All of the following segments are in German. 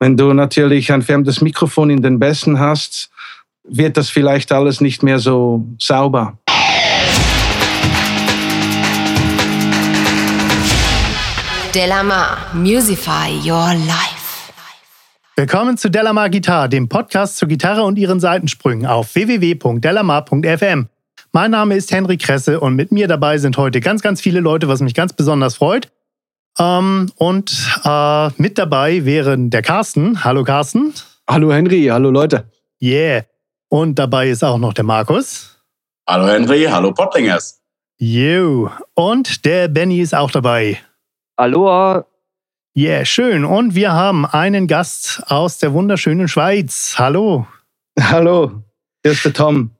Wenn du natürlich ein fremdes Mikrofon in den Bässen hast, wird das vielleicht alles nicht mehr so sauber. Delamar, Musify Your Life. Willkommen zu Delamar Gitarre, dem Podcast zur Gitarre und ihren Seitensprüngen auf www.delamar.fm. Mein Name ist Henry Kresse und mit mir dabei sind heute ganz, ganz viele Leute, was mich ganz besonders freut. Ähm, und äh, mit dabei wären der Carsten. Hallo Carsten. Hallo Henry, hallo Leute. Yeah. Und dabei ist auch noch der Markus. Hallo Henry, hallo Pottlingers. You. Und der Benny ist auch dabei. Aloha. Yeah, schön. Und wir haben einen Gast aus der wunderschönen Schweiz. Hallo. Hallo, hier ist der Tom.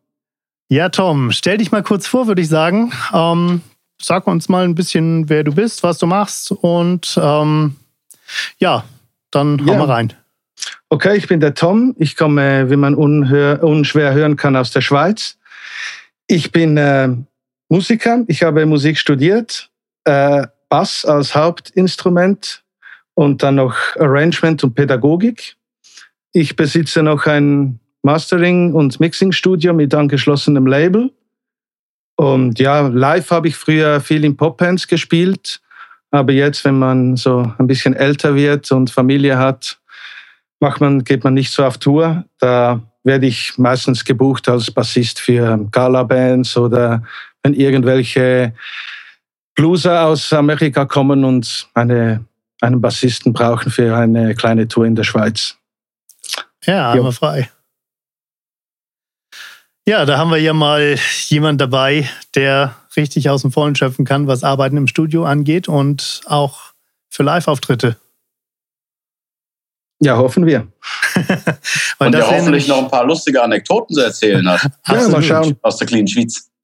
Ja, Tom, stell dich mal kurz vor, würde ich sagen. Ähm, sag uns mal ein bisschen, wer du bist, was du machst und ähm, ja, dann Ja. hau mal rein. Okay, ich bin der Tom. Ich komme, wie man unhör, unschwer hören kann, aus der Schweiz. Ich bin äh, Musiker. Ich habe Musik studiert, äh, Bass als Hauptinstrument und dann noch Arrangement und Pädagogik. Ich besitze noch ein Mastering- und Mixing-Studio mit angeschlossenem Label. Und ja, live habe ich früher viel in Popbands gespielt. Aber jetzt, wenn man so ein bisschen älter wird und Familie hat, macht man, geht man nicht so auf Tour. Da werde ich meistens gebucht als Bassist für Gala-Bands oder wenn irgendwelche Blueser aus Amerika kommen und eine, einen Bassisten brauchen für eine kleine Tour in der Schweiz. Ja, einmal frei. Ja, da haben wir ja mal jemand dabei, der richtig aus dem Vollen schöpfen kann, was Arbeiten im Studio angeht und auch für Live-Auftritte. Ja, hoffen wir. Weil Und der hoffentlich nämlich- noch ein paar lustige Anekdoten zu erzählen hat Ja, mal schauen. aus der kleinen Schweiz.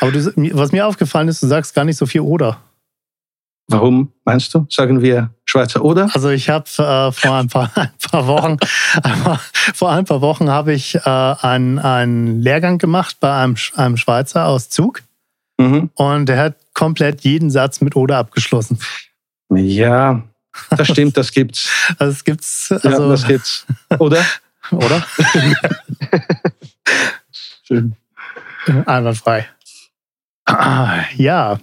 Aber du, was mir aufgefallen ist, du sagst gar nicht so viel oder. Warum meinst du? Sagen wir Schweizer oder? Also ich habe äh, vor ein paar, ein paar Wochen, vor ein paar Wochen habe ich äh, einen, einen Lehrgang gemacht bei einem, einem Schweizer aus Zug Mhm. und der hat komplett jeden Satz mit oder abgeschlossen. Ja, das stimmt, das gibt's. Also es gibt's, Ja, also, das gibt's. Oder? oder? Schön. Einwandfrei. Ah, Ja.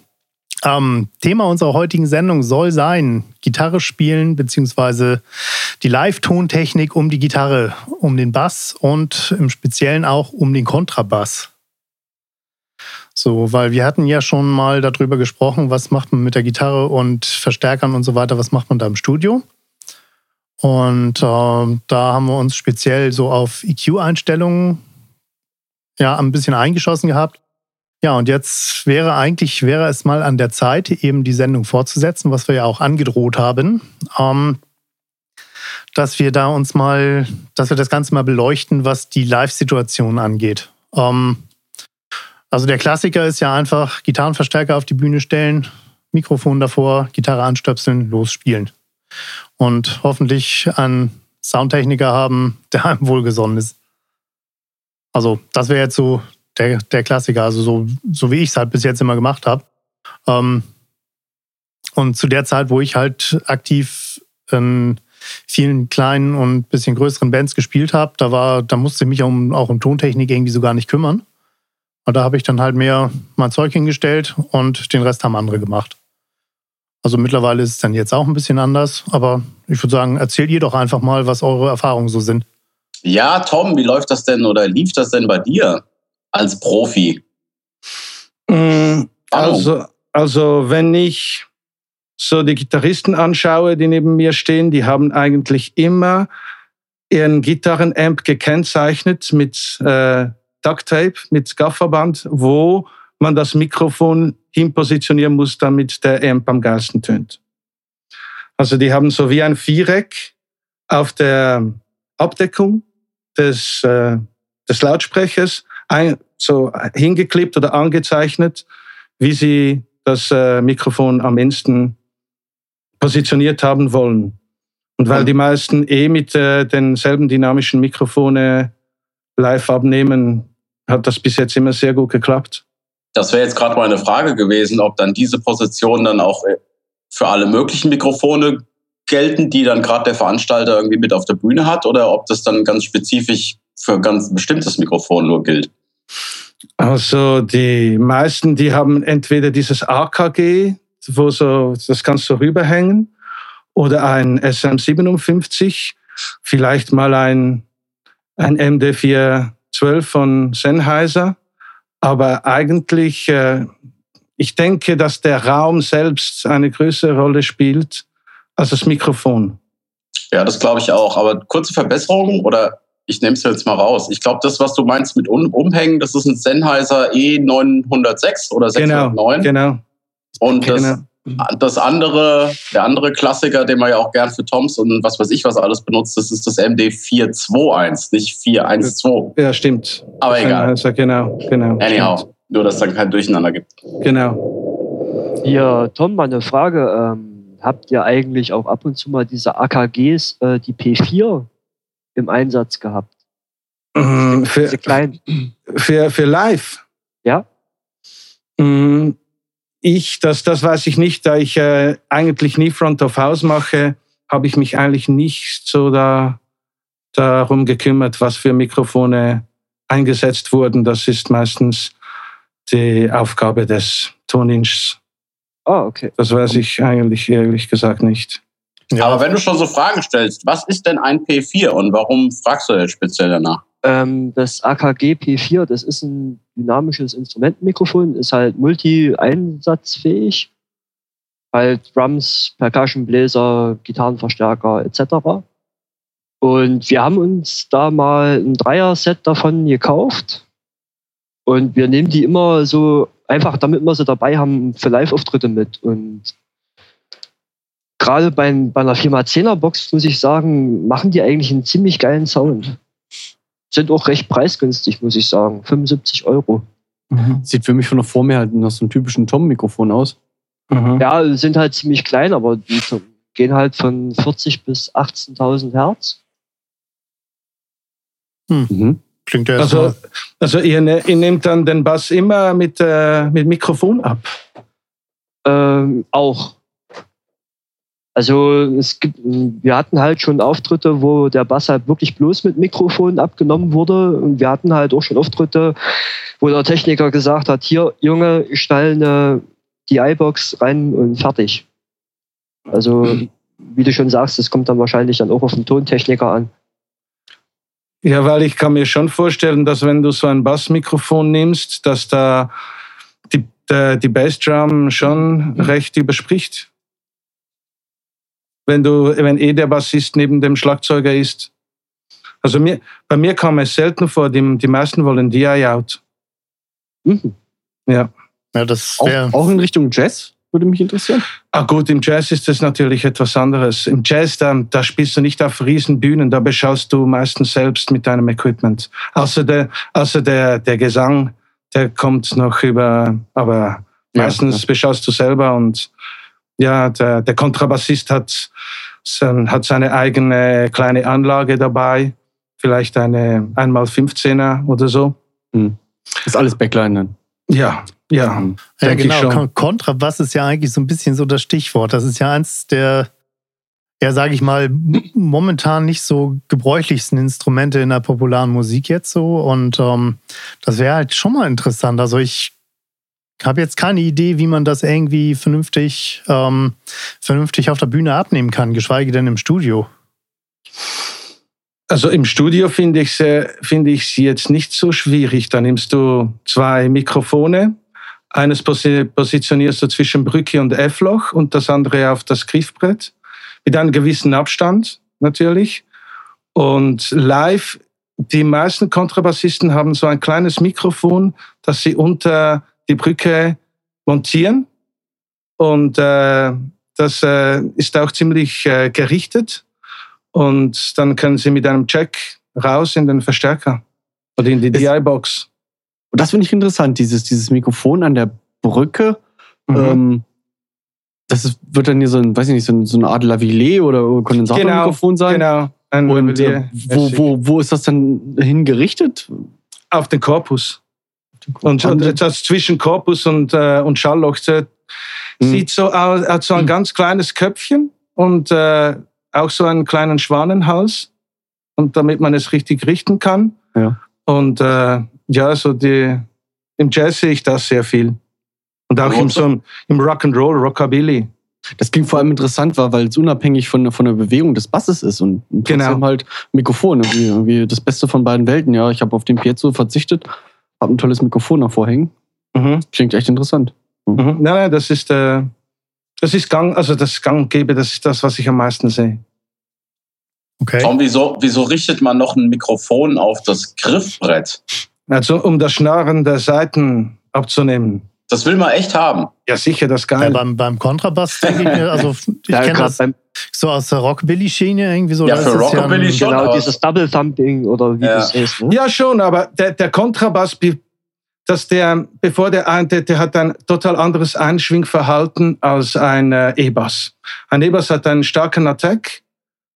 Ähm, Thema unserer heutigen Sendung soll sein, Gitarre spielen, beziehungsweise die Live-Tontechnik um die Gitarre, um den Bass und im Speziellen auch um den Kontrabass. So, weil wir hatten ja schon mal darüber gesprochen, was macht man mit der Gitarre und Verstärkern und so weiter, was macht man da im Studio. Und ähm, da haben wir uns speziell so auf EQ-Einstellungen ja, ein bisschen eingeschossen gehabt. Ja, und jetzt wäre eigentlich, wäre es mal an der Zeit, eben die Sendung fortzusetzen, was wir ja auch angedroht haben, ähm, dass wir da uns mal, dass wir das Ganze mal beleuchten, was die Live-Situation angeht. Ähm, also der Klassiker ist ja einfach Gitarrenverstärker auf die Bühne stellen, Mikrofon davor, Gitarre anstöpseln, losspielen. Und hoffentlich einen Soundtechniker haben, der einem wohlgesonnen ist. Also, das wäre jetzt so der, der Klassiker, also so, so wie ich es halt bis jetzt immer gemacht habe. Ähm, und zu der Zeit, wo ich halt aktiv in vielen kleinen und bisschen größeren Bands gespielt habe, da war, da musste ich mich um, auch um Tontechnik irgendwie so gar nicht kümmern. Und da habe ich dann halt mehr mein Zeug hingestellt und den Rest haben andere gemacht. Also mittlerweile ist es dann jetzt auch ein bisschen anders, aber ich würde sagen, erzählt ihr doch einfach mal, was eure Erfahrungen so sind. Ja, Tom, wie läuft das denn oder lief das denn bei dir als Profi? Mm, Hallo. Also, also wenn ich so die Gitarristen anschaue, die neben mir stehen, die haben eigentlich immer ihren Gitarrenamp gekennzeichnet mit äh, Ducktape, mit Gafferband, wo man das Mikrofon hinpositionieren muss, damit der Amp am geilsten tönt. Also die haben so wie ein Viereck auf der Abdeckung des, äh, des Lautsprechers ein, so hingeklebt oder angezeichnet, wie sie das äh, Mikrofon am ehesten positioniert haben wollen. Und weil Und- die meisten eh mit äh, denselben dynamischen Mikrofone live abnehmen, hat das bis jetzt immer sehr gut geklappt. Das wäre jetzt gerade meine Frage gewesen, ob dann diese Position dann auch äh, für alle möglichen Mikrofone gelten, die dann gerade der Veranstalter irgendwie mit auf der Bühne hat oder ob das dann ganz spezifisch für ganz bestimmtes Mikrofon nur gilt? Also die meisten, die haben entweder dieses AKG, wo so, das kannst du rüberhängen, oder ein SM57, vielleicht mal ein, ein MD412 von Sennheiser. Aber eigentlich, äh, ich denke, dass der Raum selbst eine größere Rolle spielt als das Mikrofon. Ja, das glaube ich auch. Aber kurze Verbesserung oder ich nehme es jetzt mal raus. Ich glaube, das, was du meinst mit um Umhängen, das ist ein Sennheiser E906 oder 609. Genau, genau. Und das, genau. das andere, der andere Klassiker, den man ja auch gern für Toms und was weiß ich was alles benutzt, das ist das MD421, nicht 412. Ja, stimmt. Aber egal. Sennheiser, genau, genau. Anyhow, stimmt. nur dass es dann kein Durcheinander gibt. Genau. Ja, Tom, mal eine Frage. Ähm, habt ihr eigentlich auch ab und zu mal diese AKGs, äh, die P4 im Einsatz gehabt? Mm, Für, für, für live. Ja? Mm, Ich, das, das weiß ich nicht, da ich äh, eigentlich nie Front of House mache, habe ich mich eigentlich nicht so da, darum gekümmert, was für Mikrofone eingesetzt wurden. Das ist meistens die Aufgabe des Toninchs. Ah, okay. Das weiß ich eigentlich ehrlich gesagt nicht. Ja, Aber wenn du schon so Fragen stellst, was ist denn ein P4 und warum fragst du jetzt speziell danach? Ähm, das AKG P4, das ist ein dynamisches Instrumentenmikrofon, ist halt multi-einsatzfähig. Halt Drums, Percussion, Bläser, Gitarrenverstärker etc. Und wir haben uns da mal ein Dreier-Set davon gekauft. Und wir nehmen die immer so, einfach damit wir sie dabei haben, für Live-Auftritte mit. Und gerade bei, bei einer 4x10er Box, muss ich sagen, machen die eigentlich einen ziemlich geilen Sound. Sind auch recht preisgünstig, muss ich sagen. 75 Euro. Sieht für mich von der Form her halt nach so einem typischen Tom-Mikrofon aus. Mhm. Ja, sind halt ziemlich klein, aber die gehen halt von 40 bis 18.000 Hertz. Mhm. klingt ja Also, erstmal. also ihr, ne, ihr nehmt dann den Bass immer mit, äh, mit Mikrofon ab. Ähm, auch. Also es gibt, wir hatten halt schon Auftritte, wo der Bass halt wirklich bloß mit Mikrofon abgenommen wurde. Und wir hatten halt auch schon Auftritte, wo der Techniker gesagt hat, hier, Junge, stell eine DI-Box rein und fertig. Also, wie du schon sagst, das kommt dann wahrscheinlich dann auch auf den Tontechniker an. Ja, weil ich kann mir schon vorstellen, dass wenn du so ein Bassmikrofon nimmst, dass da die, der, die Bassdrum schon recht überspricht. Wenn du, wenn eh der Bassist neben dem Schlagzeuger ist. Also mir, bei mir kam es selten vor, die, die meisten wollen DI-Out. Mhm. Ja. Ja, das Auch, wäre. auch in Richtung Jazz würde mich interessieren. Ah gut, im Jazz ist das natürlich etwas anderes. Im Jazz, da, da spielst du nicht auf riesen Bühnen, da beschaust du meistens selbst mit deinem Equipment. Also der, also der, der Gesang, der kommt noch über, aber Ja, meistens beschaust du selber und ja, der, der Kontrabassist hat, sein, hat seine eigene kleine Anlage dabei, vielleicht eine 1x15er oder so. Ist alles Backline dann. Ja, ja, Mhm. Ja, genau. Kontrabass ist ja eigentlich so ein bisschen so das Stichwort. Das ist ja eins der, ja, sage ich mal, momentan nicht so gebräuchlichsten Instrumente in der popularen Musik jetzt so. Und ähm, das wäre halt schon mal interessant. Also ich habe jetzt keine Idee, wie man das irgendwie vernünftig, ähm, vernünftig auf der Bühne abnehmen kann, geschweige denn im Studio. Also im Studio finde ich ich sie jetzt nicht so schwierig. Da nimmst du zwei Mikrofone, eines posi positionierst du zwischen Brücke und F-Loch und das andere auf das Griffbrett mit einem gewissen Abstand natürlich. Und live, die meisten Kontrabassisten haben so ein kleines Mikrofon, das sie unter die Brücke montieren und äh, das äh, ist auch ziemlich äh, gerichtet. Und dann können Sie mit einem Check raus in den Verstärker oder in die DI-Box. Und das finde ich interessant, dieses, dieses Mikrofon an der Brücke. Mhm. Ähm, das ist, wird dann hier so, ein, weiß ich nicht, so, ein, so eine Art Lavalier oder Kondensatormikrofon sein. Genau. Ein Und äh, wo, wo, wo ist das dann hingerichtet? Auf den Korpus. Und, und das zwischen Korpus und, äh, und Schallloch Mhm. sieht so aus, hat so ein Mhm. ganz kleines Köpfchen und äh, auch so einen kleinen Schwanenhals, und damit man es richtig richten kann. Ja. Und äh, ja, so die, im Jazz sehe ich das sehr viel. Und auch im, so, im Rock'n'Roll, Rockabilly. Das klingt vor allem interessant, war, weil es unabhängig von, von der Bewegung des Basses ist und trotzdem Genau. halt Mikrofon. Irgendwie, irgendwie das Beste von beiden Welten. Ja, ich habe auf den Piezo verzichtet, habe ein tolles Mikrofon davor hängen. Mhm. Klingt echt interessant. Mhm. Nein, nein, das ist, äh, das ist Gang, also das Gang und Gäbe, das ist das, was ich am meisten sehe. Okay. Tom, wieso, wieso richtet man noch ein Mikrofon auf das Griffbrett? Also um das Schnarren der Saiten abzunehmen. Das will man echt haben. Ja, sicher, das ist Ja, geil. beim, beim Kontrabass denke ich mir, also ich Ja, kenne das beim so aus der Rockabilly-Schiene irgendwie so. Ja, für ist das Rockabilly schon. genau dieses Double Thumping oder wie Ja. du es heißt. Ne? Ja, schon, aber der, der Kontrabass, dass der, bevor der eintritt, der hat ein total anderes Einschwingverhalten als ein äh, E-Bass. Ein E-Bass hat einen starken Attack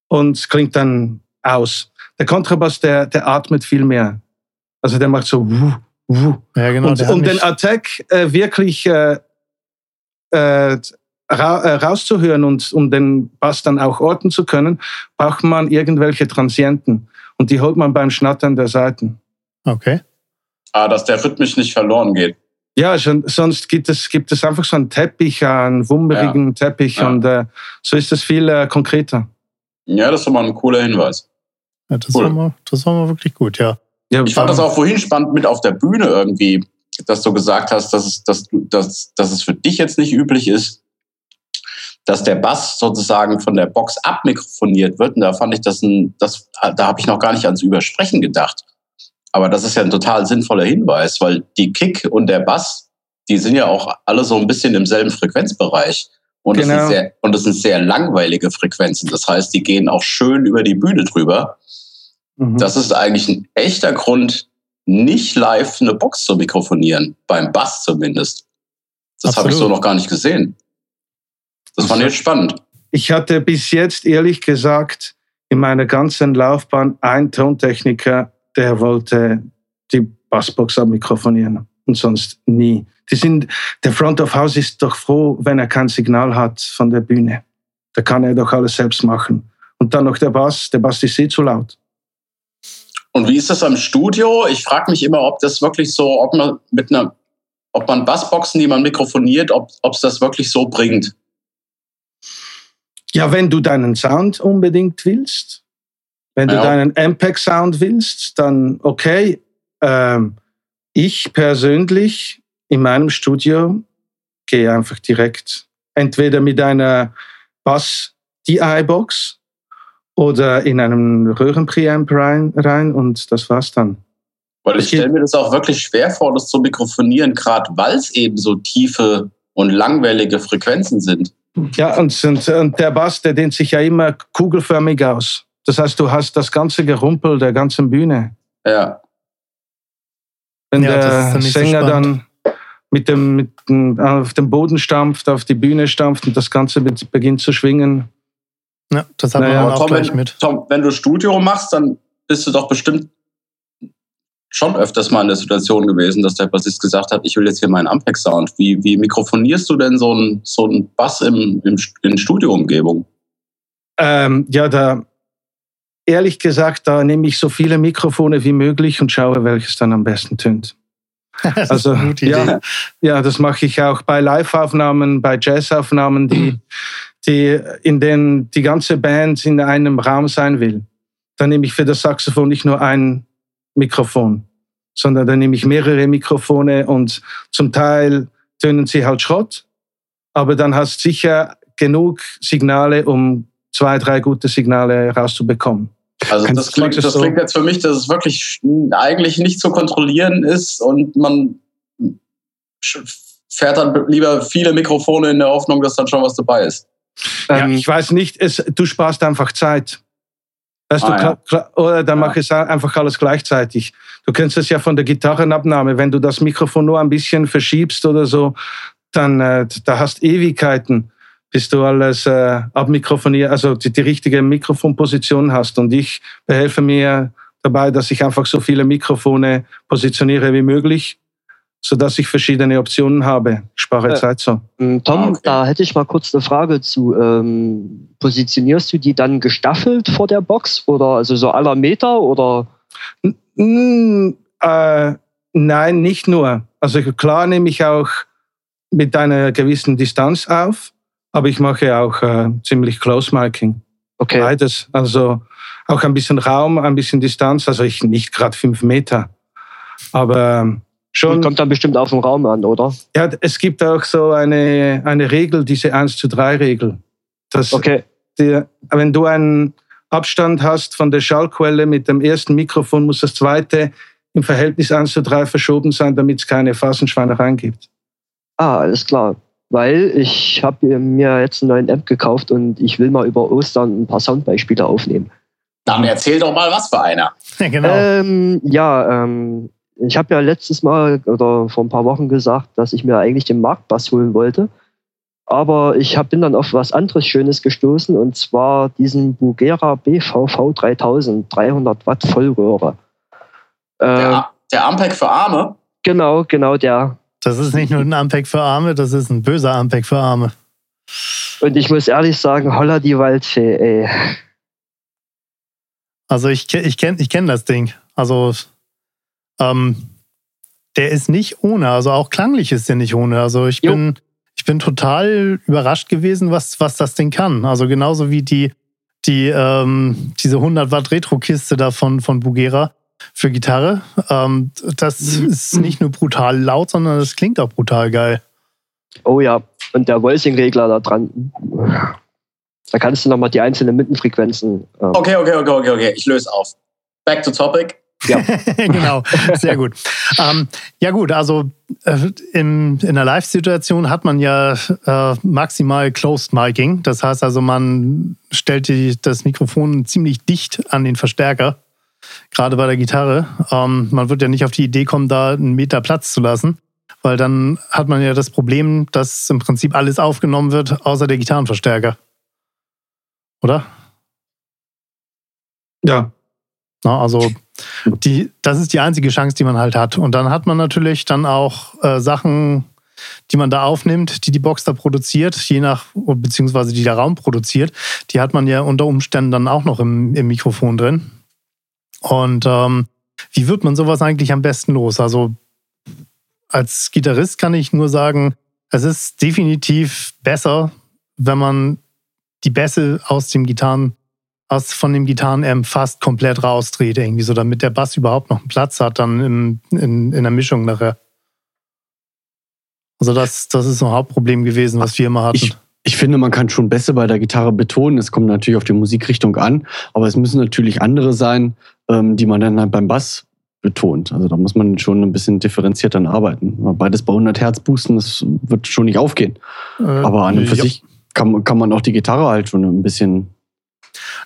und klingt dann aus. Der Kontrabass, der, der atmet viel mehr. Also der macht so wuh, wuh. Ja, genau. und um den Attack äh, wirklich äh, äh, ra äh, rauszuhören und um den Bass dann auch orten zu können, braucht man irgendwelche Transienten. Und die holt man beim Schnattern der Saiten. okay. Ah, dass der rhythmisch nicht verloren geht. Ja, schon, sonst gibt es, gibt es einfach so einen Teppich, einen wummerigen Teppich Ja. und äh, so ist es viel äh, konkreter. Ja, das ist mal ein cooler Hinweis. Ja, das, Cool. war mal, das war mal wirklich gut, ja. Ja, Ich fand das auch vorhin spannend mit auf der Bühne irgendwie, dass du gesagt hast, dass es, dass, du- dass, dass es für dich jetzt nicht üblich ist, dass der Bass sozusagen von der Box abmikrofoniert wird. Und da fand ich das ein, das, da habe ich noch gar nicht ans Übersprechen gedacht. Aber das ist ja ein total sinnvoller Hinweis, weil die Kick und der Bass, die sind ja auch alle so ein bisschen im selben Frequenzbereich. Und es Genau. sind sehr, und es sind sehr langweilige Frequenzen. Das heißt, die gehen auch schön über die Bühne drüber. Mhm. Das ist eigentlich ein echter Grund, nicht live eine Box zu mikrofonieren. Beim Bass zumindest. Das habe ich so noch gar nicht gesehen. Das fand ich jetzt spannend. Ich hatte bis jetzt ehrlich gesagt in meiner ganzen Laufbahn einen Tontechniker, der wollte die Bassbox abmikrofonieren und sonst nie. Die sind, der Front of House ist doch froh, wenn er kein Signal hat von der Bühne. Da kann er doch alles selbst machen. Und dann noch der Bass. Der Bass ist eh zu laut. Und wie ist das am Studio? Ich frage mich immer, ob das wirklich so, ob man mit einer, ob man Bassboxen, die man mikrofoniert, ob es das wirklich so bringt. Ja, wenn du deinen Sound unbedingt willst, wenn du Ja. deinen MPEG-Sound willst, dann okay. Ähm, ich persönlich in meinem Studio gehe einfach direkt entweder mit einer Bass-DI-Box oder in einem Röhrenpreamp rein, rein und das war's dann. Weil ich stelle mir das auch wirklich schwer vor, das zu mikrofonieren, gerade weil es eben so tiefe und langwellige Frequenzen sind. Ja, und, und, und der Bass, der dehnt sich ja immer kugelförmig aus. Das heißt, du hast das ganze Gerumpel der ganzen Bühne. Ja. Wenn Ja, der so Sänger spannend. dann mit dem, mit dem, auf dem Boden stampft, auf die Bühne stampft und das Ganze be- beginnt zu schwingen. Ja, das hat Naja, man auch Tom, gleich mit. Tom, wenn du Studio machst, dann bist du doch bestimmt schon öfters mal in der Situation gewesen, dass der Bassist gesagt hat, ich will jetzt hier meinen Ampex-Sound. Wie, wie mikrofonierst du denn so einen so einen Bass im, im, in Studioumgebung? Ähm, ja, da ehrlich gesagt, da nehme ich so viele Mikrofone wie möglich und schaue, welches dann am besten tönt. Das ist Also, eine gute ja. Idee. Ja, das mache ich auch bei Live-Aufnahmen, bei Jazz-Aufnahmen, die, die, in denen die ganze Band in einem Raum sein will. Dann nehme ich für das Saxophon nicht nur ein Mikrofon, sondern dann nehme ich mehrere Mikrofone und zum Teil tönen sie halt Schrott, aber dann hast du sicher genug Signale, um zwei, drei gute Signale rauszubekommen. Also Kannst- das klingt, das klingt jetzt für mich, dass es wirklich eigentlich nicht zu kontrollieren ist und man fährt dann lieber viele Mikrofone in der Hoffnung, dass dann schon was dabei ist. Ja, Ähm, ich weiß nicht, es, du sparst einfach Zeit. Weißt Ah, du, ja. oder dann Ja. mach es einfach alles gleichzeitig. Du kennst es ja von der Gitarrenabnahme. Wenn du das Mikrofon nur ein bisschen verschiebst oder so, dann äh, da hast Ewigkeiten, bis du alles äh, abmikrofoniert, also die, die richtige Mikrofonposition hast. Und ich behelfe mir dabei, dass ich einfach so viele Mikrofone positioniere wie möglich. Sodass ich verschiedene Optionen habe. Ich spare Äh, Zeit so. Ähm, Tom, Ah, okay. da hätte ich mal kurz eine Frage zu. Ähm, positionierst du die dann gestaffelt vor der Box oder also so aller Meter oder? Mm, äh, nein, nicht nur. Also klar nehme ich auch mit einer gewissen Distanz auf, aber ich mache auch äh, ziemlich Close Marking. Okay. Beides. Also auch ein bisschen Raum, ein bisschen Distanz. Also ich nicht gerade fünf Meter, aber ähm, schon. Kommt dann bestimmt auf den Raum an, oder? Ja, es gibt auch so eine, eine Regel, diese 1 zu 3 Regel. Dass Okay. der, wenn du einen Abstand hast von der Schallquelle mit dem ersten Mikrofon, muss das zweite im Verhältnis 1 zu 3 verschoben sein, damit es keine Phasenschweinereien gibt. Ah, alles klar. Weil ich habe mir jetzt einen neuen Amp gekauft und ich will mal über Ostern ein paar Soundbeispiele aufnehmen. Dann erzähl doch mal, was für einer. Ja, genau. Ähm, ja, ähm, ich habe ja letztes Mal oder vor ein paar Wochen gesagt, dass ich mir eigentlich den Marktbass holen wollte. Aber ich hab, bin dann auf was anderes Schönes gestoßen und zwar diesen Bugera BVV 3000, 300 Watt Vollröhre. Äh, Der, der Ampeg für Arme. Genau, genau der. Das ist nicht nur ein Ampeg für Arme, das ist ein böser Ampeg für Arme. Und ich muss ehrlich sagen, holla die Waldfee, ey. Also ich, ich kenne ich kenn das Ding. Also ähm, der ist nicht ohne. Also auch klanglich ist der nicht ohne. Also ich Jo. bin, ich bin total überrascht gewesen, was, was das Ding kann. Also genauso wie die, die ähm, diese 100 Watt Retro-Kiste da von, von Bugera für Gitarre. Ähm, das ist nicht nur brutal laut, sondern das klingt auch brutal geil. Oh ja, und der Voicing-Regler da dran. Da kannst du nochmal die einzelnen Mittenfrequenzen. Äh, Okay, okay, okay, okay, okay. Ich löse auf. Back to topic. genau, sehr gut. Ähm, ja gut, also äh, in, in einer Live-Situation hat man ja äh, maximal Closed Miking. Das heißt also, man stellt die, das Mikrofon ziemlich dicht an den Verstärker, gerade bei der Gitarre. Ähm, man wird ja nicht auf die Idee kommen, da einen Meter Platz zu lassen, weil dann hat man ja das Problem, dass im Prinzip alles aufgenommen wird, außer der Gitarrenverstärker. Oder? Ja, Na, also die, das ist die einzige Chance, die man halt hat. Und dann hat man natürlich dann auch äh, Sachen, die man da aufnimmt, die die Box da produziert, je nach, beziehungsweise die der Raum produziert, die hat man ja unter Umständen dann auch noch im, im Mikrofon drin. Und ähm, wie wird man sowas eigentlich am besten los? Also als Gitarrist kann ich nur sagen, es ist definitiv besser, wenn man die Bässe aus dem Gitarren aus von dem Gitarrenamp fast komplett rausdreht, irgendwie so, damit der Bass überhaupt noch einen Platz hat, dann im, in, in der Mischung nachher. Also das, das ist so ein Hauptproblem gewesen, was wir immer hatten. Ich, ich finde, man kann schon besser bei der Gitarre betonen. Es kommt natürlich auf die Musikrichtung an, aber es müssen natürlich andere sein, ähm, die man dann halt beim Bass betont. Also da muss man schon ein bisschen differenziert dann arbeiten. Beides bei 100 Hertz boosten, das wird schon nicht aufgehen. Äh, Aber an und für ja. sich kann, kann man auch die Gitarre halt schon ein bisschen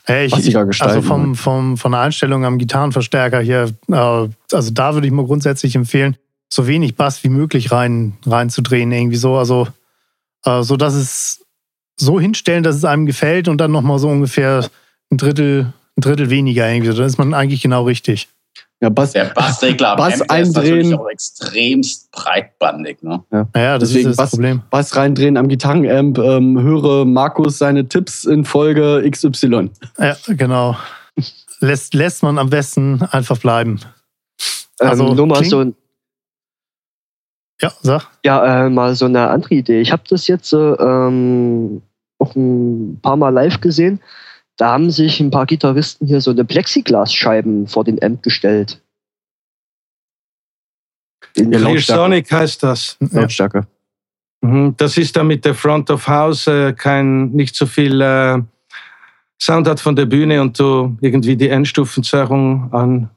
Hey, ich, gestalten, also vom, ne? vom, von der Einstellung am Gitarrenverstärker hier, äh, also da würde ich mir grundsätzlich empfehlen, so wenig Bass wie möglich rein, reinzudrehen, irgendwie so. Also, äh, so dass es so hinstellen, dass es einem gefällt und dann nochmal so ungefähr ein Drittel, ein Drittel weniger irgendwie. Dann ist man eigentlich genau richtig. Ja, Bass. Der Bassregler am Bass ist natürlich eindrehen. auch extremst breitbandig. Ne? Naja, das Deswegen ist das Bass- Problem. Bass reindrehen am Gitarrenamp, ähm, höre Markus seine Tipps in Folge XY. Ja, genau. Lässt, lässt man am besten einfach bleiben. Also, ähm, nur mal klingt- so, ein- Ja, sag. ja, äh, mal so eine andere Idee. Ich habe das jetzt äh, ähm, auch ein paar Mal live gesehen. Da haben sich ein paar Gitarristen hier so eine Plexiglasscheiben vor den Amp gestellt. In Ja, Clear. Sonic heißt das. Lautstärke. Mhm, Das ist damit der Front of House äh, kein, nicht so viel äh, Sound hat von der Bühne und du irgendwie die Endstufenzerrung an,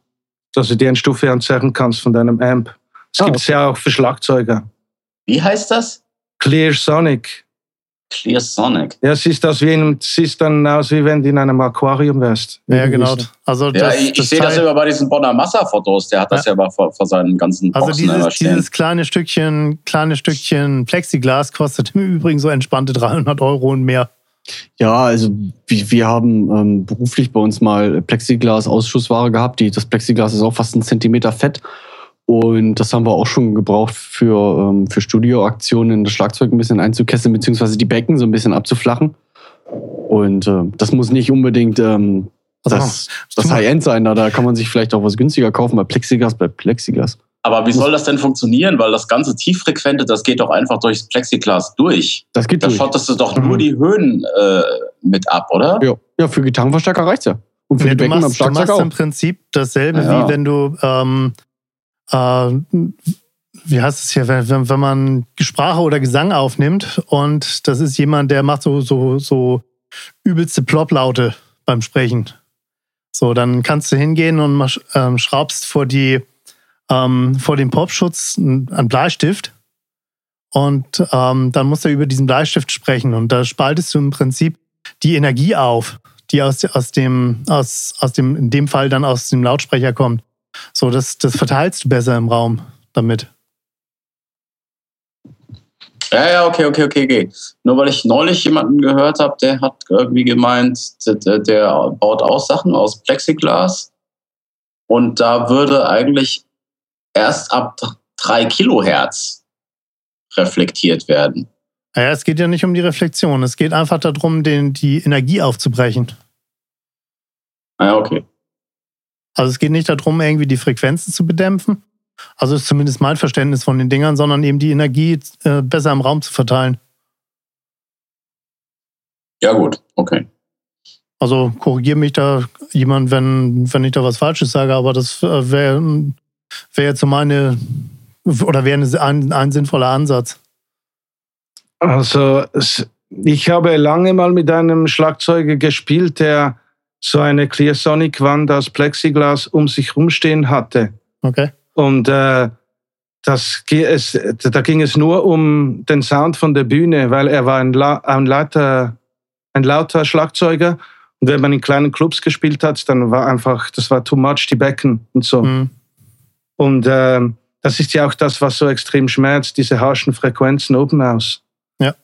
also die Endstufe anzerren kannst von deinem Amp. Es Ah, gibt es ja auch für Schlagzeuger. Wie heißt das? Clear Sonic. Clear Sonic. Ja, es sieht aus wie ein, es sieht dann aus, wie wenn du in einem Aquarium wärst. Ja, genau. so. Also Ja, das, ich, ich das sehe das immer bei diesen Bonner Massa-Fotos. Der hat das ja, immer vor, vor seinen ganzen Also Boxen immer dieses, dieses kleine Stückchen, kleine Stückchen Plexiglas kostet im Übrigen so entspannte 300 Euro und mehr. Ja, also wir, wir haben ähm, beruflich bei uns mal Plexiglas-Ausschussware gehabt. Die, das Plexiglas ist auch fast ein Zentimeter fett. Und das haben wir auch schon gebraucht für, ähm, für Studioaktionen, das Schlagzeug ein bisschen einzukesseln, beziehungsweise die Becken so ein bisschen abzuflachen. Und äh, das muss nicht unbedingt ähm, das, das High-End sein. Da, da kann man sich vielleicht auch was günstiger kaufen. Bei Plexiglas, bei Plexiglas. Aber wie soll das denn funktionieren? Weil das ganze Tieffrequente, das geht doch einfach durchs Plexiglas durch. Das geht Da durch. schottest du doch Mhm. nur die Höhen äh, mit ab, oder? Ja, ja, für Gitarrenverstärker reicht's ja. Und für Ja, die du Becken am machst, du Schlagzeug machst auch. im Prinzip dasselbe, Ja. wie wenn du, ähm, äh, wie heißt es hier, wenn, wenn, wenn man Sprache oder Gesang aufnimmt und das ist jemand, der macht so, so, so übelste Plop-Laute beim Sprechen. So, dann kannst du hingehen und ähm, schraubst vor die, ähm, vor den Popschutz einen Bleistift und ähm, dann musst du über diesen Bleistift sprechen und da spaltest du im Prinzip die Energie auf, die aus, aus dem, aus, aus dem, in dem Fall dann aus dem Lautsprecher kommt. So, das, das verteilst du besser im Raum damit. Ja, ja, okay, okay, okay, okay. Nur weil ich neulich jemanden gehört habe, der hat irgendwie gemeint, der, der baut auch Sachen aus Plexiglas und da würde eigentlich erst ab drei Kilohertz reflektiert werden. Naja, es geht ja nicht um die Reflexion. Es geht einfach darum, den, die Energie aufzubrechen. Ah, Ja, okay. Also es geht nicht darum, irgendwie die Frequenzen zu bedämpfen. Also ist zumindest mein Verständnis von den Dingern, sondern eben die Energie äh, besser im Raum zu verteilen. Ja, gut, okay. Also korrigiere mich da jemand, wenn, wenn ich da was Falsches sage, aber das äh, wäre wär jetzt so meine, oder wäre ein, ein sinnvoller Ansatz. Also es- ich habe lange mal mit einem Schlagzeuger gespielt, der so eine Clearsonic-Wand aus Plexiglas um sich rumstehen hatte. Okay? Und äh, das, es, da ging es nur um den Sound von der Bühne, weil er war ein, La ein, lauter, ein lauter Schlagzeuger. Und wenn man in kleinen Clubs gespielt hat, dann war einfach, das war too much, die Becken und so. Hm. Und ähm, das ist ja auch das, was so extrem schmerzt, diese harschen Frequenzen oben aus. Ja.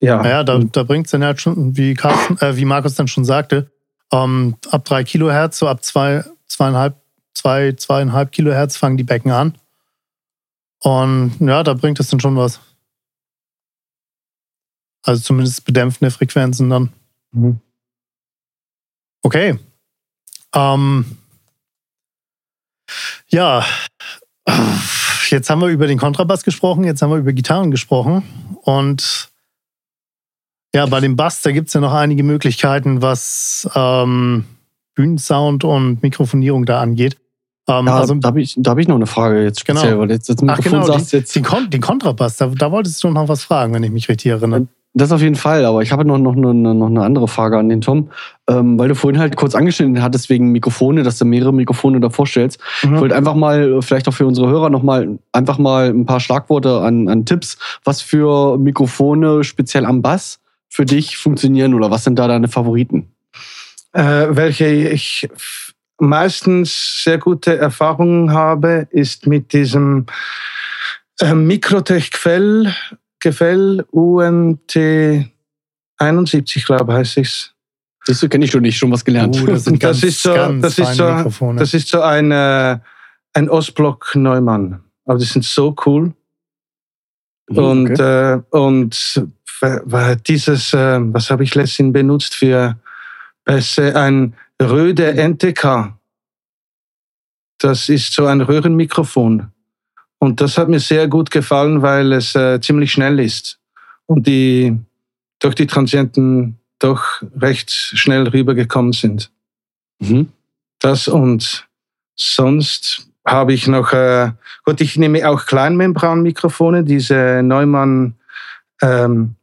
Ja. Naja, da, da bringt es dann halt schon, wie, Carsten, äh, wie Markus dann schon sagte, ähm, ab drei Kilohertz, so ab zwei, zweieinhalb, zwei, zweieinhalb Kilohertz fangen die Becken an. Und ja, da bringt es dann schon was. Also zumindest bedämpfende Frequenzen dann. Mhm. Okay. Ähm, ja, jetzt haben wir über den Kontrabass gesprochen, jetzt haben wir über Gitarren gesprochen. Und ja, bei dem Bass, da gibt es ja noch einige Möglichkeiten, was ähm, Bühnensound und Mikrofonierung da angeht. Ähm, Ja, also, da habe ich, da hab ich noch eine Frage jetzt speziell, Genau. weil jetzt das ach genau, sagst den, jetzt. den, Kon den Kontrabass, da, da wolltest du noch was fragen, wenn ich mich richtig erinnere. Das auf jeden Fall, aber ich habe noch, noch, eine, noch eine andere Frage an den Tom, ähm, weil du vorhin halt kurz angeschnitten hattest wegen Mikrofone, dass du mehrere Mikrofone da vorstellst. Mhm. Ich wollte einfach mal, vielleicht auch für unsere Hörer nochmal, einfach mal ein paar Schlagworte an, an Tipps, was für Mikrofone speziell am Bass für dich funktionieren oder was sind da deine Favoriten? Äh, welche ich meistens sehr gute Erfahrungen habe, ist mit diesem äh, Mikrotech Gefell, Gefell UMT 71, glaube ich, heißt es. Du, kenne ich schon nicht, schon was gelernt. Uh, das sind Und das ganz, ist so- ganz das ist feine so- Mikrofone. Das ist so ein, äh, ein Ostblock Neumann. Aber die sind so cool. Mhm, Und, okay. äh, und w- w- dieses, äh, was habe ich letztens benutzt für Bässe? Ein Röde NTK. Das ist so ein Röhrenmikrofon. Und das hat mir sehr gut gefallen, weil es äh, ziemlich schnell ist und die durch die Transienten doch recht schnell rübergekommen sind. Mhm. Das und sonst habe ich noch, äh, gut, ich nehme auch Kleinmembranmikrofone, diese Neumann, ähm,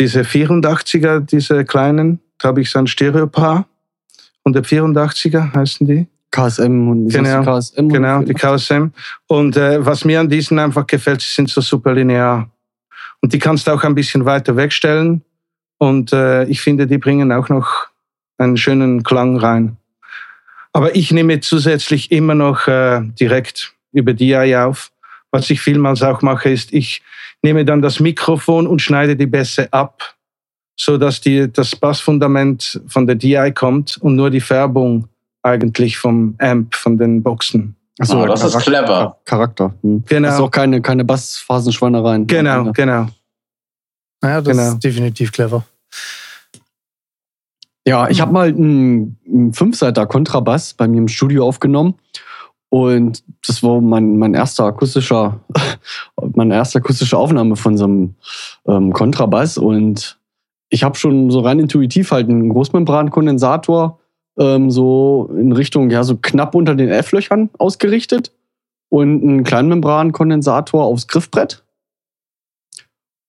diese 84er, diese kleinen, da habe ich so ein Stereopaar. 184er heißen die. KSM und ist das Genau, die KSM Genau, die KSM. Und äh, was mir an diesen einfach gefällt, sie sind so super linear. Und die kannst du auch ein bisschen weiter wegstellen. Und äh, ich finde, die bringen auch noch einen schönen Klang rein. Aber ich nehme zusätzlich immer noch äh, direkt über DI auf. Was ich vielmals auch mache, ist, ich nehme dann das Mikrofon und schneide die Bässe ab, so dass die, das Bassfundament von der DI kommt und nur die Färbung eigentlich vom Amp, von den Boxen. Achso, Ah, das ist clever. Charakter. Hm. Genau. Das ist auch keine, keine Bassphasenschweinereien. Genau, genau. Ja, das Genau. ist definitiv clever. Ja, ich habe mal einen, einen Fünfseiter Kontrabass bei mir im Studio aufgenommen. Und das war mein, mein erster akustischer, meine erste akustische Aufnahme von so einem ähm, Kontrabass. Und ich habe schon so rein intuitiv halt einen Großmembrankondensator ähm, so in Richtung, ja, so knapp unter den F-Löchern ausgerichtet und einen Kleinmembrankondensator aufs Griffbrett.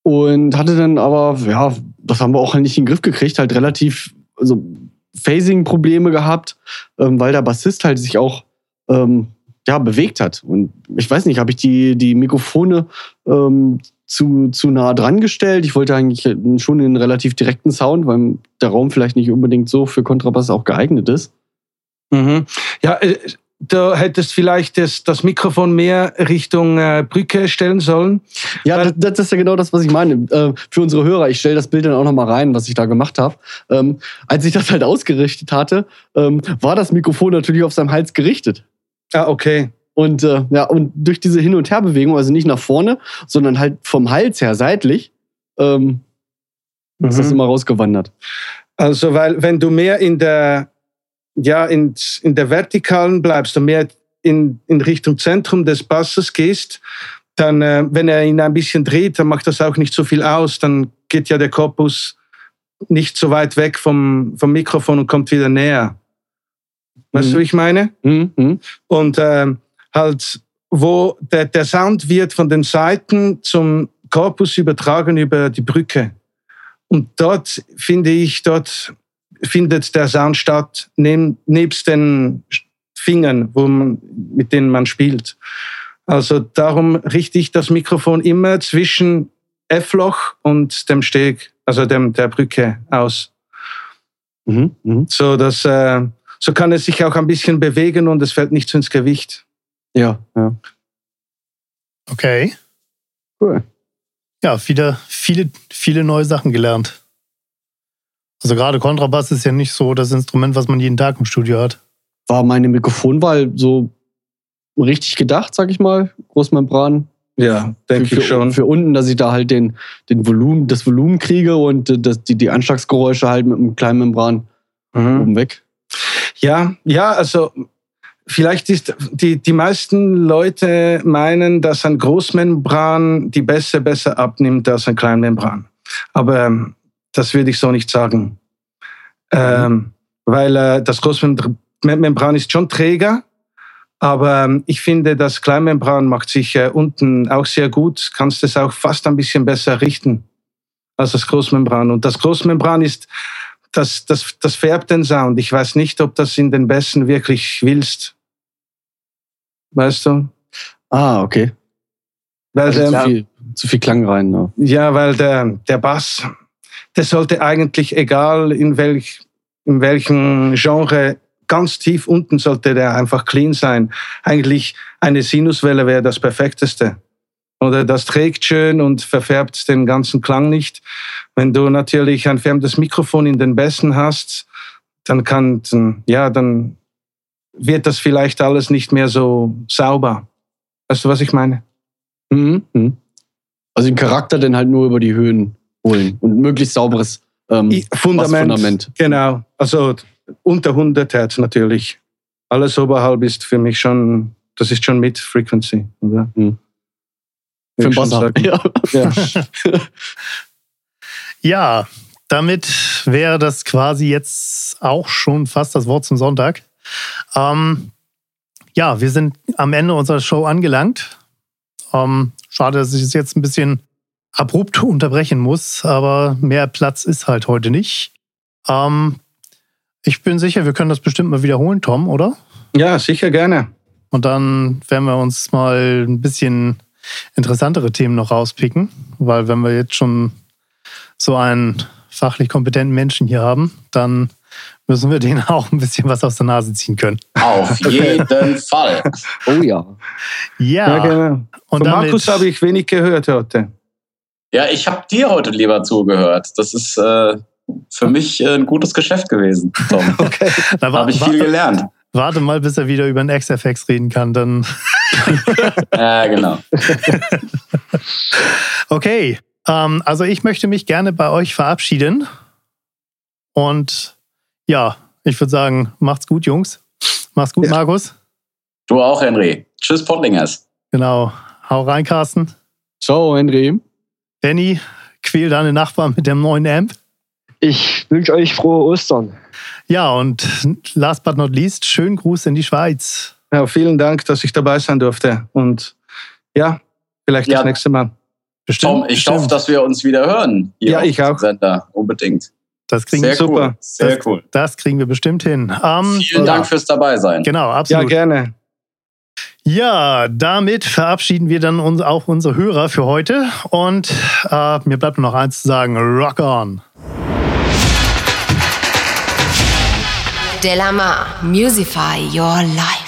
Und hatte dann aber, ja, das haben wir auch halt nicht in den Griff gekriegt, halt relativ also Phasing-Probleme gehabt, ähm, weil der Bassist halt sich auch ähm, ja, bewegt hat. Und ich weiß nicht, habe ich die, die Mikrofone ähm, zu, zu nah dran gestellt. Ich wollte eigentlich schon einen relativ direkten Sound, weil der Raum vielleicht nicht unbedingt so für Kontrabass auch geeignet ist. Mhm. Ja, äh, du hättest vielleicht das, das Mikrofon mehr Richtung äh, Brücke stellen sollen. Ja, das, das ist ja genau das, was ich meine. Äh, für unsere Hörer, ich stelle das Bild dann auch nochmal rein, was ich da gemacht habe. Ähm, als ich das halt ausgerichtet hatte, ähm, war das Mikrofon natürlich auf seinem Hals gerichtet. Ah, okay. Und äh, ja, und durch diese Hin- und Herbewegung, also nicht nach vorne, sondern halt vom Hals her seitlich, ähm, ist das Mhm. immer rausgewandert. Also, weil wenn du mehr in der, ja, in, in der Vertikalen bleibst und mehr in, in Richtung Zentrum des Basses gehst, dann, äh, wenn er ihn ein bisschen dreht, dann macht das auch nicht so viel aus. Dann geht ja der Korpus nicht so weit weg vom, vom Mikrofon und kommt wieder näher. Weißt Mhm. du, wie ich meine? Mhm. Mhm. Und ähm, halt, wo der, der Sound wird von den Seiten zum Korpus übertragen über die Brücke. Und dort finde ich, dort findet der Sound statt, neb, nebst den Fingern, wo man, mit denen man spielt. Also darum richte ich das Mikrofon immer zwischen F-Loch und dem Steg, also dem, der Brücke aus. Mhm. Mhm. So, dass, äh, so kann es sich auch ein bisschen bewegen und es fällt nicht so ins Gewicht. Ja, ja. Okay. Cool. Ja, wieder viele, viele neue Sachen gelernt. Also gerade Kontrabass ist ja nicht so das Instrument, was man jeden Tag im Studio hat. War meine Mikrofonwahl so richtig gedacht, sag ich mal? Großmembran. Ja, denke ich schon. Für unten, dass ich da halt den, den Volumen, das Volumen kriege und äh, das, die, die Anschlagsgeräusche halt mit einem kleinen Membran Mhm. oben weg. Ja, ja, also vielleicht ist die, die meisten Leute meinen, dass ein Großmembran die Bässe besser abnimmt als ein Kleinmembran. Aber ähm, das würde ich so nicht sagen. Ähm, weil äh, das Großmembran ist schon träger, aber ähm, ich finde, das Kleinmembran macht sich äh, unten auch sehr gut, kannst es auch fast ein bisschen besser richten als das Großmembran. Und das Großmembran ist das, das, das färbt den Sound. Ich weiß nicht, ob das in den Bässen wirklich willst. Weißt du? Ah, okay. Weil Also der, zu, viel, zu viel Klang rein. ne? Ja. ja, weil der, der Bass, der sollte eigentlich, egal in, welch, in welchem Genre, ganz tief unten sollte der einfach clean sein. Eigentlich eine Sinuswelle wäre das perfekteste. Oder das trägt schön und verfärbt den ganzen Klang nicht. Wenn du natürlich ein färbendes Mikrofon in den Bässen hast, dann kann, ja, dann wird das vielleicht alles nicht mehr so sauber. Weißt du, was ich meine? Mhm. Mhm. Also den Charakter dann halt nur über die Höhen holen und möglichst sauberes ähm, Fundament. Bassfundament. Genau. Also unter 100 Hertz natürlich. Alles oberhalb ist für mich schon, das ist schon mit Frequency, oder? Hm. Für den sagen. Ja. Ja. Ja, damit wäre das quasi jetzt auch schon fast das Wort zum Sonntag. Ähm, ja, wir sind am Ende unserer Show angelangt. Ähm, schade, dass ich es jetzt ein bisschen abrupt unterbrechen muss, aber mehr Platz ist halt heute nicht. Ähm, ich bin sicher, wir können das bestimmt mal wiederholen, Tom, oder? ja, sicher gerne. Und dann werden wir uns mal ein bisschen interessantere Themen noch rauspicken, weil wenn wir jetzt schon so einen fachlich kompetenten Menschen hier haben, dann müssen wir denen auch ein bisschen was aus der Nase ziehen können. Auf jeden Fall. Oh ja. Ja, Ja, genau. und Von damit, Markus habe ich wenig gehört heute. Ja, ich habe dir heute lieber zugehört. Das ist äh, für mich äh, ein gutes Geschäft gewesen, Tom. Okay. da war, Habe ich viel gelernt. Warte mal, bis er wieder über den XFX reden kann, dann. Ja, genau. Okay, ähm, also ich möchte mich gerne bei euch verabschieden. Und ja, ich würde sagen, macht's gut, Jungs. Macht's gut, Ja. Markus. Du auch, Henry. Tschüss, Pottlingers. Genau. Hau rein, Carsten. Ciao, Henry. Benny, quäl deine Nachbarn mit dem neuen Amp. Ich wünsche euch frohe Ostern. Ja, und last but not least, schönen Gruß in die Schweiz. Ja, vielen Dank, dass ich dabei sein durfte. Und ja, vielleicht Ja. das nächste Mal. Bestimmt. Tom, ich bestimmt. hoffe, dass wir uns wieder hören. hier Ja, ich auch. Sender. Unbedingt. das kriegen, Sehr super. cool. Sehr Das- cool. das kriegen wir bestimmt hin. Ähm, Vielen ja, Dank fürs Dabeisein. Genau, Ja, absolut. gerne. Ja, damit verabschieden wir dann uns auch unsere Hörer für heute. Und äh, mir bleibt nur noch eins zu sagen: Rock on! Delamar, Musify Your Life.